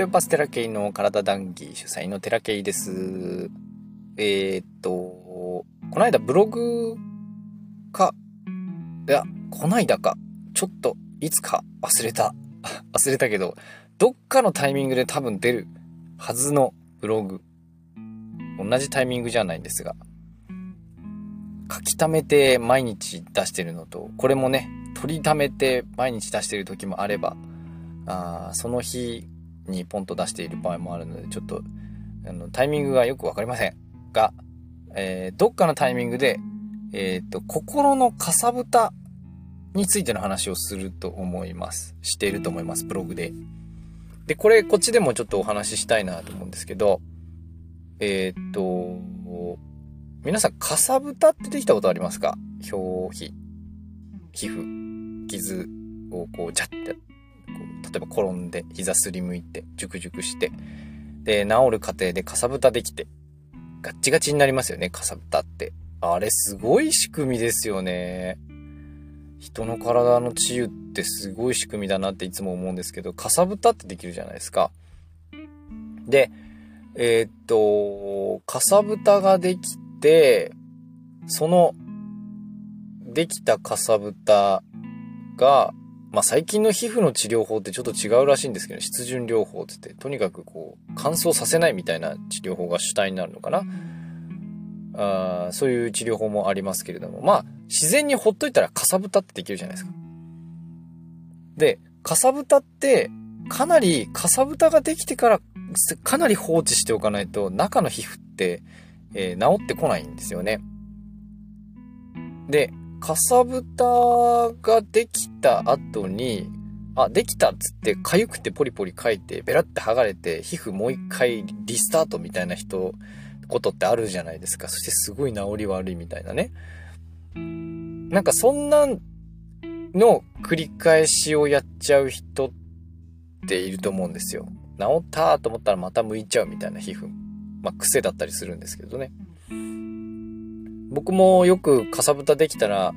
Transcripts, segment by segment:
トヨパステラケイの体談義主催のテラケイです。えー、っと、この間ブログか、いや、こないだか、ちょっといつか忘れた。忘れたけど、どっかのタイミングで多分出るはずのブログ。同じタイミングじゃないんですが、書き溜めて毎日出してるのと、これもね、取り溜めて毎日出してる時もあれば、あその日にポンと出している場合もあるので、ちょっとあのタイミングがよくわかりませんが、えー、どっかのタイミングで、えっ、ー、と、心のかさぶたについての話をすると思います。していると思います、ブログで。で、これ、こっちでもちょっとお話ししたいなと思うんですけど、えっ、ー、と、皆さん、かさぶたってできたことありますか？表皮、皮膚、傷をこう、ジャッて、例えば転んで、膝すりむいて、ジュクジュクして、で、治る過程でかさぶたできて、ガッチガチになりますよね、かさぶたって。あれすごい仕組みですよね。人の体の治癒ってすごい仕組みだなっていつも思うんですけど、かさぶたってできるじゃないですか。で、えー、っと、かさぶたができて、その、できたかさぶたが、まあ、最近の皮膚の治療法ってちょっと違うらしいんですけど、湿潤療法って言って、とにかくこう、乾燥させないみたいな治療法が主体になるのかな。あそういう治療法もありますけれども、まあ、自然にほっといたらかさぶたってできるじゃないですか。で、かさぶたって、かなり、かさぶたができてから、かなり放置しておかないと、中の皮膚って、えー、治ってこないんですよね。で、かさぶたができた後に、あ、できたっつって、痒くてポリポリ書いて、ベラって剥がれて、皮膚もう一回リスタートみたいな人、ことってあるじゃないですか。そしてすごい治り悪いみたいなね。なんかそんなの繰り返しをやっちゃう人っていると思うんですよ。治ったと思ったらまた向いちゃうみたいな皮膚。まあ癖だったりするんですけどね。僕もよくかさぶたできたら、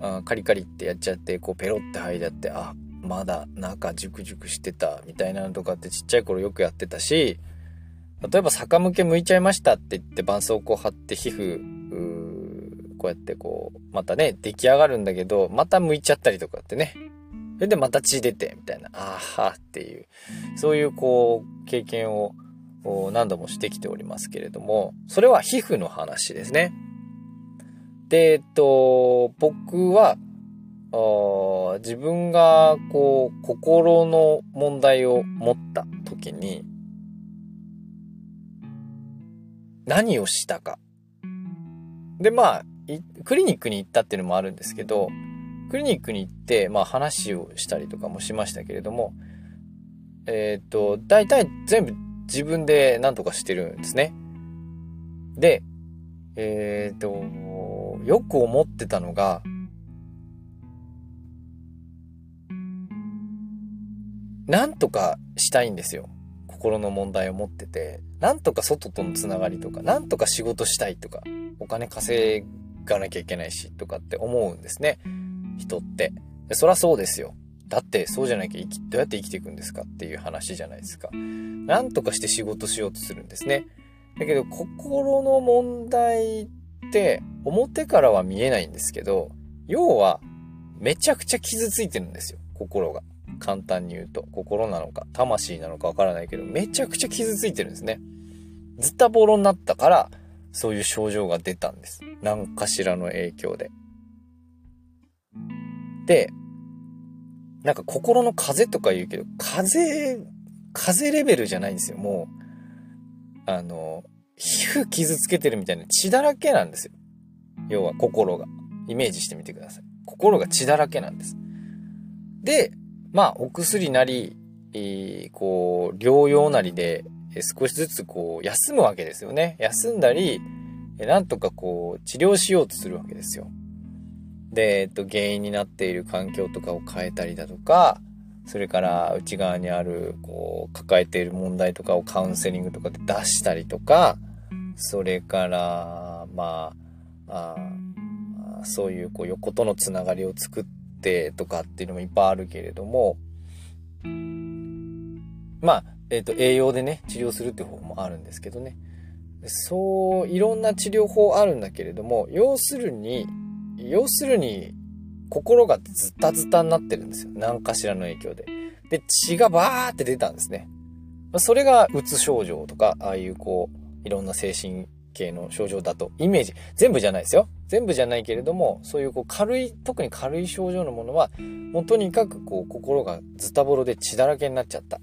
あカリカリってやっちゃって、こうペロって剥いであって、あ、まだ中ジュクジュクしてたみたいなのとかってちっちゃい頃よくやってたし、例えば逆向け向いちゃいましたって言って絆創膏貼って皮膚、こうやってこう、またね、出来上がるんだけど、また向いちゃったりとかってね。それでまた血出て、みたいな、あーはっていう、そういうこう、経験を何度もしてきておりますけれども、それは皮膚の話ですね。で、えっと、僕は、自分がこう心の問題を持った時に何をしたか。で、まあ、クリニックに行ったっていうのもあるんですけど、クリニックに行って、まあ話をしたりとかもしましたけれども、えっ、ー、と、大体全部自分で何とかしてるんですね。で、えっ、ー、と、よく思ってたのが、なんとかしたいんですよ。心の問題を持ってて、なんとか外とのつながりとか、なんとか仕事したいとか、お金稼がなきゃいけないしとかって思うんですね。人って。そらそうですよ。だってそうじゃなきゃ、どうやって生きていくんですかっていう話じゃないですか。なんとかして仕事しようとするんですね。だけど心の問題って表からは見えないんですけど、要はめちゃくちゃ傷ついてるんですよ、心が。簡単に言うと。心なのか、魂なのかわからないけど、めちゃくちゃ傷ついてるんですね。ずったボロになったから、そういう症状が出たんです。何かしらの影響で。で、なんか心の風邪とか言うけど、風邪、風邪レベルじゃないんですよ。もう、あの、皮膚傷つけてるみたいな血だらけなんですよ。要は心が。イメージしてみてください。心が血だらけなんです。で、まあ、お薬なり、えー、こう、療養なりで、少しずつこう、休むわけですよね。休んだり、なんとかこう、治療しようとするわけですよ。で、えっと、原因になっている環境とかを変えたりだとか、それから内側にある、こう、抱えている問題とかをカウンセリングとかで出したりとか、それから、まあ、あそういう、こう、横とのつながりを作ってとかっていうのもいっぱいあるけれども、まあ、えっ、と、栄養でね、治療するっていう方法もあるんですけどね。そう、いろんな治療法あるんだけれども、要するに、要するに、心がズタズタになってるんですよ。何かしらの影響で。で、血がバーって出たんですね。それが、うつ症状とか、ああいうこう、いろんな精神系の症状だと、イメージ、全部じゃないですよ。全部じゃないけれども、そういうこう軽い、特に軽い症状のものは、もうとにかくこう、心がズタボロで血だらけになっちゃった。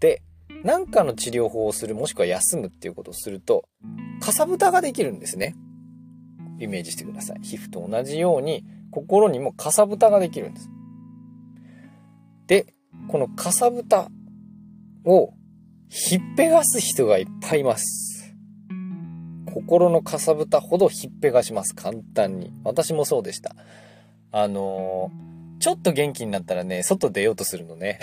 で、何かの治療法をする、もしくは休むっていうことをすると、かさぶたができるんですね。イメージしてください。皮膚と同じように、心にもかさぶたができるんです。で、このかさぶたをひっぺがす人がいっぱいいます。心のかさぶたほどひっぺがします。簡単に。私もそうでした。あのー、ちょっと元気になったらね、外出ようとするのね。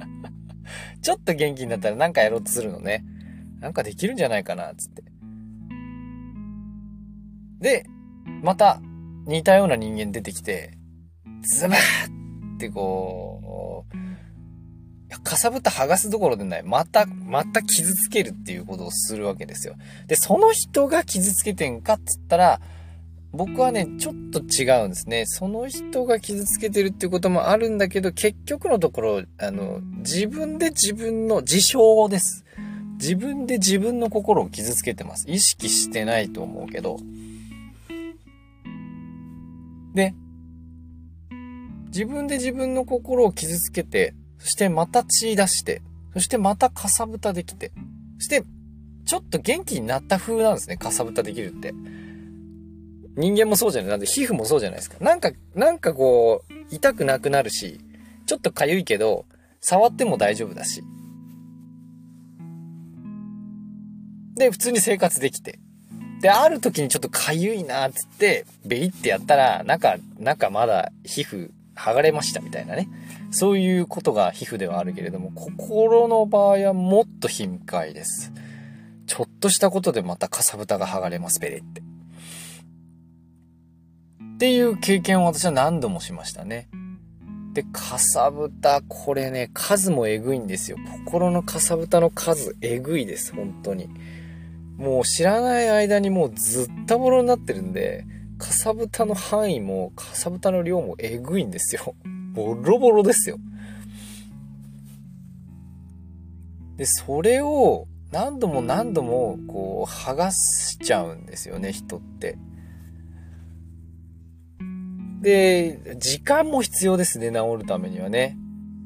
ちょっと元気になったらなんかやろうとするのね。なんかできるんじゃないかな、つって。で、また似たような人間出てきて、ズバーってこう、かさぶた剥がすどころでない。また、また傷つけるっていうことをするわけですよ。で、その人が傷つけてんかっつったら、僕はね、ちょっと違うんですね。その人が傷つけてるっていうこともあるんだけど、結局のところ、あの、自分で自分の自傷です。自分で自分の心を傷つけてます。意識してないと思うけど。で、自分で自分の心を傷つけて、そしてまた血出して、そしてまたかさぶたできて、そして、ちょっと元気になった風なんですね、かさぶたできるって。人間もそうじゃない。なんで皮膚もそうじゃないですか。なんか、なんかこう、痛くなくなるし、ちょっと痒いけど、触っても大丈夫だし。で、普通に生活できて。で、ある時にちょっと痒いなーつって、ベリってやったら、なんか、なんかまだ皮膚剥がれましたみたいなね。そういうことが皮膚ではあるけれども、心の場合はもっと頻回です。ちょっとしたことでまたかさぶたが剥がれます、ベレって。っていう経験を私は何度もしましたね。で、かさぶた、これね、数もえぐいんですよ。心のかさぶたの数、えぐいです、本当に。もう知らない間にもうずったぼろになってるんで、かさぶたの範囲も、かさぶたの量もえぐいんですよ。ボロボロですよ。で、それを何度も何度もこう剥がしちゃうんですよね、人って。で、時間も必要ですね、治るためにはね。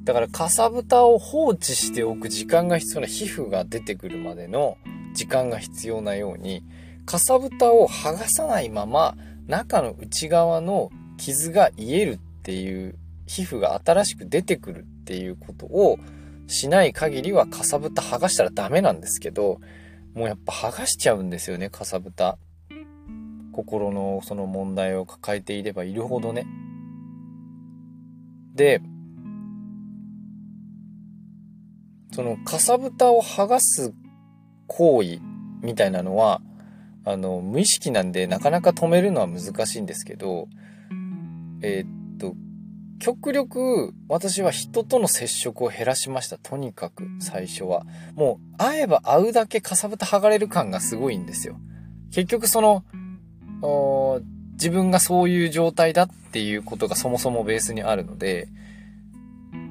だから、かさぶたを放置しておく時間が必要な皮膚が出てくるまでの時間が必要なように、かさぶたを剥がさないまま、中の内側の傷が癒えるっていう皮膚が新しく出てくるっていうことをしない限りはかさぶた剥がしたらダメなんですけど、もうやっぱ剥がしちゃうんですよね、かさぶた。心のその問題を抱えていればいるほどね。で、そのかさぶたを剥がす行為みたいなのは、あの、無意識なんでなかなか止めるのは難しいんですけど、えー、っと、極力私は人との接触を減らしました。とにかく最初は。もう会えば会うだけかさぶた剥がれる感がすごいんですよ。結局その自分がそういう状態だっていうことがそもそもベースにあるので、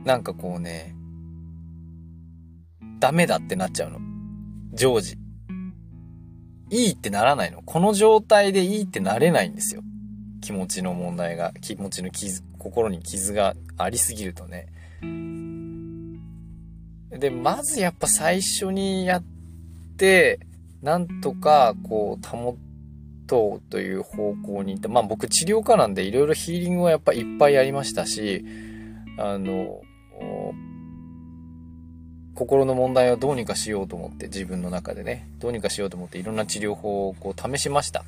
なんかこうね、ダメだってなっちゃうの。常時。いいってならないの。この状態でいいってなれないんですよ。気持ちの問題が、気持ちの傷、心に傷がありすぎるとね。で、まずやっぱ最初にやって、なんとかこう保トという方向に行って、まあ僕治療家なんでいろいろヒーリングはやっぱいっぱいやりましたし、あの、心の問題をどうにかしようと思って自分の中でね、どうにかしようと思っていろんな治療法をこう試しました。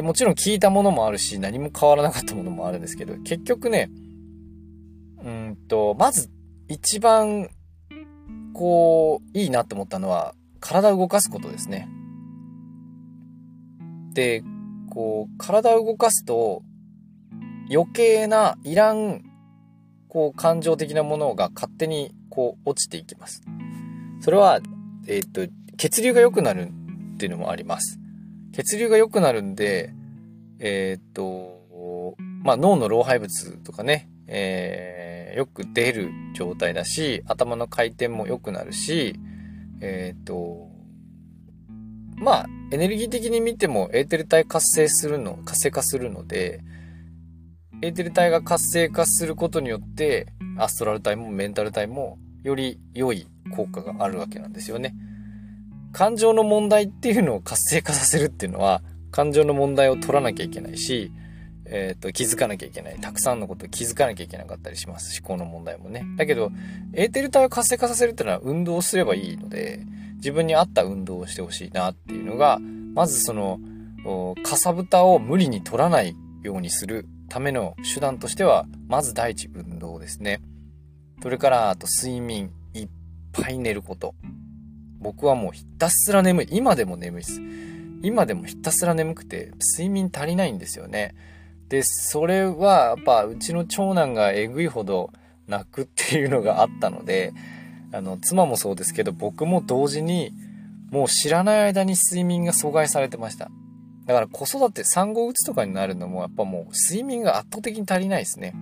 で、もちろん聞いたものもあるし、何も変わらなかったものもあるんですけど、結局ね、うんと、まず一番、こう、いいなって思ったのは、体を動かすことですね。で、こう、体を動かすと、余計ないらんこう、感情的なものが勝手に、こう、落ちていきます。それは、えっ、と、血流が良くなるっていうのもあります。血流が良くなるんで、えっ、と、まあ、脳の老廃物とかね、えー、よく出る状態だし、頭の回転も良くなるし、えっ、と、まあ、エネルギー的に見てもエーテル体活性するの、活性化するので、エーテル体が活性化することによって、アストラル体もメンタル体もより良い効果があるわけなんですよね。感情の問題っていうのを活性化させるっていうのは、感情の問題を取らなきゃいけないし、えっ、ー、と、気づかなきゃいけない。たくさんのことを気づかなきゃいけなかったりします。思考の問題もね。だけど、エーテル体を活性化させるっていうのは運動をすればいいので、自分に合った運動をしてほしいなっていうのが、まずその、かさぶたを無理に取らないようにするための手段としては、まず第一運動ですね。それから、あと睡眠、いっぱい寝ること。僕はもうひたすら眠い。今でも眠いです。今でもひたすら眠くて、睡眠足りないんですよね。で、それは、やっぱ、うちの長男がえぐいほど泣くっていうのがあったので、あの、妻もそうですけど、僕も同時に、もう知らない間に睡眠が阻害されてました。だから子育て産後うつとかになるのもやっぱもう睡眠が圧倒的に足りないですね。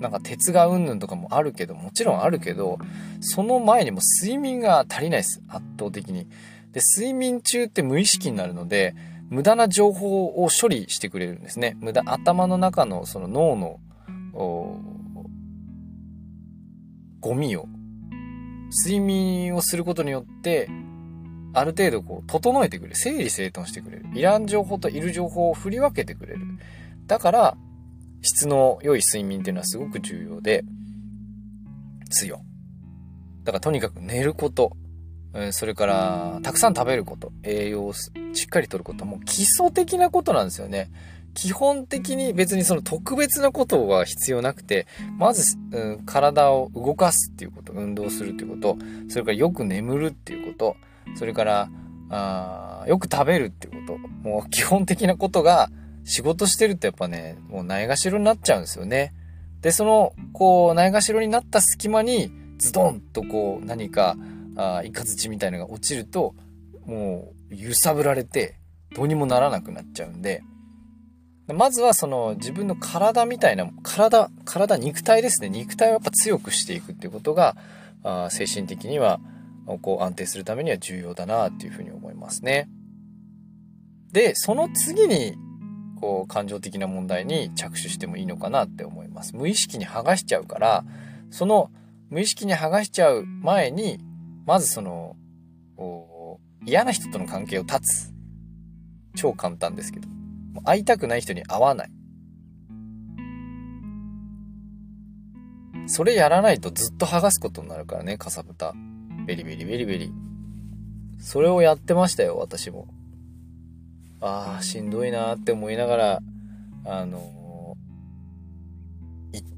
なんか鉄がうんぬんとかもあるけど、もちろんあるけど、その前にも睡眠が足りないです。圧倒的に。で、睡眠中って無意識になるので、無駄な情報を処理してくれるんですね。無駄、頭の中のその脳の、ゴミを睡眠をすることによって、ある程度こう、整えてくれる。整理整頓してくれる。いらん情報といる情報を振り分けてくれる。だから、質の良い睡眠っていうのはすごく重要で、強。だからとにかく寝ること、それから、たくさん食べること、栄養をしっかりとること、もう基礎的なことなんですよね。基本的に別にその特別なことは必要なくて、まず、うん、体を動かすっていうこと、運動するっていうこと、それからよく眠るっていうこと、それから、あよく食べるっていうこと、もう基本的なことが仕事してるとやっぱね、もうないがしろになっちゃうんですよね。で、その、こう、ないがしろになった隙間に、ズドンとこう、何か、あイカズチみたいのが落ちると、もう、揺さぶられて、どうにもならなくなっちゃうんで、まずはその自分の体みたいな、体、体、肉体ですね。肉体をやっぱ強くしていくっていうことが、あ精神的には、こう安定するためには重要だなっていうふうに思いますね。で、その次に、こう、感情的な問題に着手してもいいのかなって思います。無意識に剥がしちゃうから、その無意識に剥がしちゃう前に、まずその、嫌な人との関係を断つ。超簡単ですけど。会いたくない人に会わない。それやらないとずっと剥がすことになるからね、かさぶた。ベリベリベリベリ。それをやってましたよ、私も。ああ、しんどいなって思いながら、あの、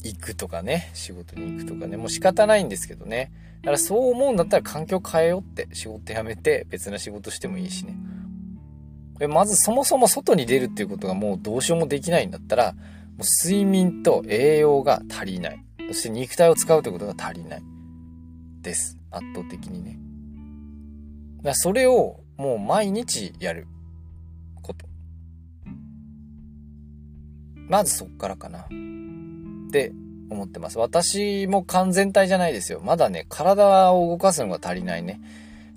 行くとかね、仕事に行くとかね、もう仕方ないんですけどね。だからそう思うんだったら環境変えようって、仕事辞めて別な仕事してもいいしね。で、まずそもそも外に出るっていうことがもうどうしようもできないんだったら、もう睡眠と栄養が足りない。そして肉体を使うということが足りない。です。圧倒的にね。だからそれをもう毎日やるまずそっからかな。って思ってます。私も完全体じゃないですよ。まだね、体を動かすのが足りないね。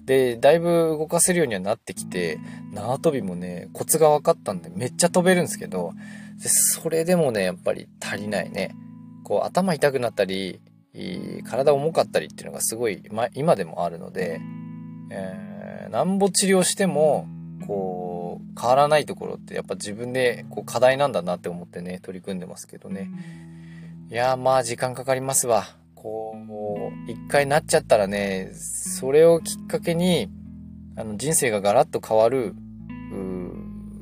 で、だいぶ動かせるようにはなってきて、縄跳びもね、コツが分かったんでめっちゃ飛べるんですけど、でそれでもね、やっぱり足りないね。こう、頭痛くなったり、体重かったりっていうのがすごい、ま、今でもあるので、えー、なんぼ治療しても、こう、変わらないところってやっぱ自分でこう課題なんだなって思ってね、取り組んでますけどね。いやまあ時間かかりますわ。こう、一回なっちゃったらね、それをきっかけに、あの、人生がガラッと変わる、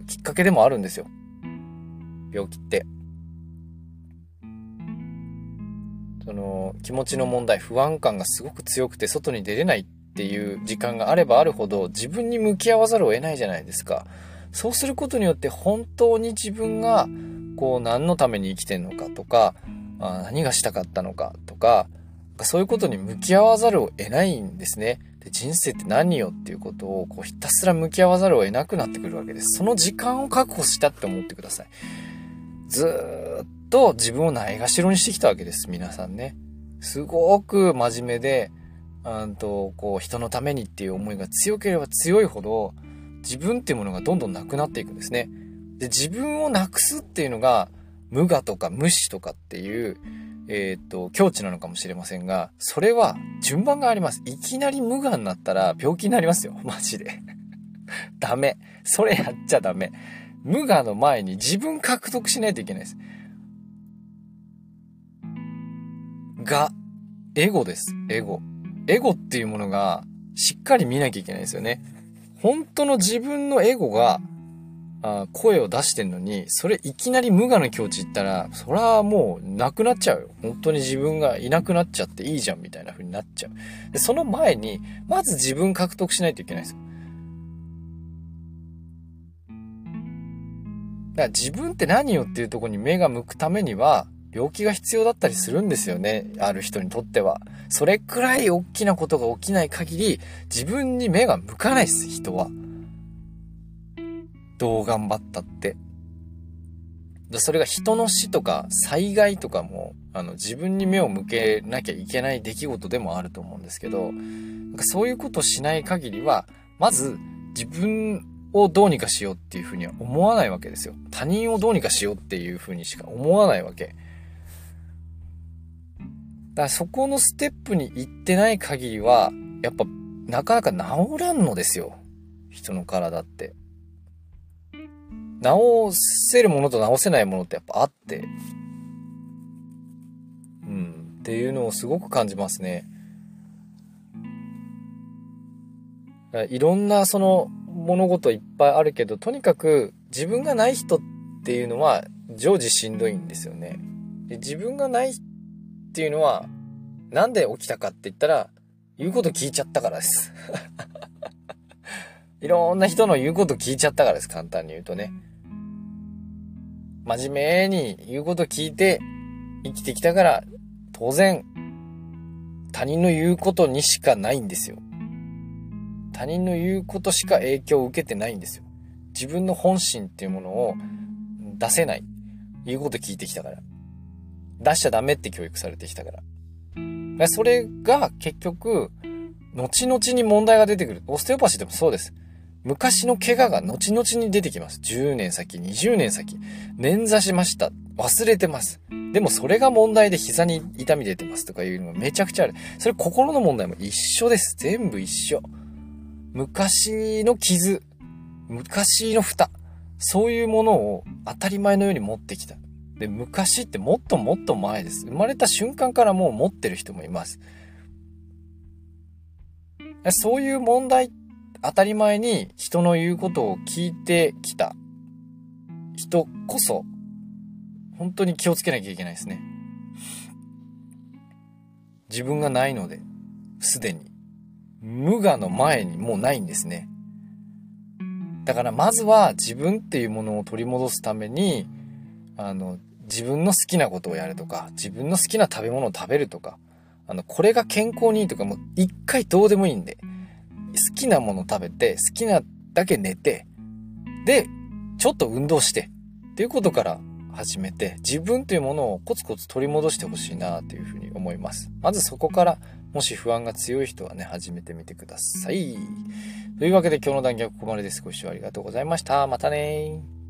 きっかけでもあるんですよ。病気って。その、気持ちの問題、不安感がすごく強くて外に出れないっていう時間があればあるほど、自分に向き合わざるを得ないじゃないですか。そうすることによって本当に自分が、こう、何のために生きてんのかとか、何がしたかったのかとか、そういうことに向き合わざるを得ないんですね。で人生って何よっていうことをこうひたすら向き合わざるを得なくなってくるわけです。その時間を確保したって思ってください。ずっと自分をないがしろにしてきたわけです。皆さんね。すごく真面目で、うんと、こう人のためにっていう思いが強ければ強いほど自分っていうものがどんどんなくなっていくんですね。で、自分をなくすっていうのが無我とか無視とかっていう、えっ、と、境地なのかもしれませんが、それは順番があります。いきなり無我になったら病気になりますよ。マジで。ダメ。それやっちゃダメ。無我の前に自分獲得しないといけないです。が、エゴです。エゴ。エゴっていうものがしっかり見なきゃいけないですよね。本当の自分のエゴがあ声を出してんのに、それいきなり無我の境地行ったら、それはもうなくなっちゃうよ。本当に自分がいなくなっちゃっていいじゃんみたいな風になっちゃう。で、その前に、まず自分獲得しないといけないですよ。だから自分って何よっていうとこに目が向くためには、病気が必要だったりするんですよね。ある人にとっては。それくらい大きなことが起きない限り、自分に目が向かないです、人は。どう頑張ったって。それが人の死とか災害とかも、あの、自分に目を向けなきゃいけない出来事でもあると思うんですけど、なんかそういうことしない限りは、まず自分をどうにかしようっていうふうには思わないわけですよ。他人をどうにかしようっていうふうにしか思わないわけ。だからそこのステップに行ってない限りは、やっぱなかなか治らんのですよ。人の体って。直せるものと直せないものってやっぱあって、うん、っていうのをすごく感じますね。いろんなその物事いっぱいあるけど、とにかく自分がない人っていうのは常時しんどいんですよね。で自分がないっていうのはなんで起きたかって言ったら言うこと聞いちゃったからです。いろんな人の言うこと聞いちゃったからです。簡単に言うとね。真面目に言うこと聞いて生きてきたから、当然、他人の言うことにしかないんですよ。他人の言うことしか影響を受けてないんですよ。自分の本心っていうものを出せない。言うこと聞いてきたから。出しちゃダメって教育されてきたから。それが結局、後々に問題が出てくる。オステオパシーでもそうです。昔の怪我が後々に出てきます。10年先、20年先。捻挫しました。忘れてます。でもそれが問題で膝に痛み出てますとかいうのがめちゃくちゃある。それ心の問題も一緒です。全部一緒。昔の傷、昔の蓋、そういうものを当たり前のように持ってきた。で、昔ってもっともっと前です。生まれた瞬間からもう持ってる人もいます。そういう問題当たり前に人の言うことを聞いてきた人こそ、本当に気をつけなきゃいけないですね。自分がないので、すでに。無我の前にもうないんですね。だからまずは自分っていうものを取り戻すために、あの、自分の好きなことをやるとか、自分の好きな食べ物を食べるとか、あの、これが健康にいいとか、もう一回どうでもいいんで、好きなもの食べて、好きなだけ寝て、で、ちょっと運動して、っていうことから始めて、自分というものをコツコツ取り戻してほしいなというふうに思います。まずそこから、もし不安が強い人はね、始めてみてください。というわけで今日の談義はここまでです。ご視聴ありがとうございました。またね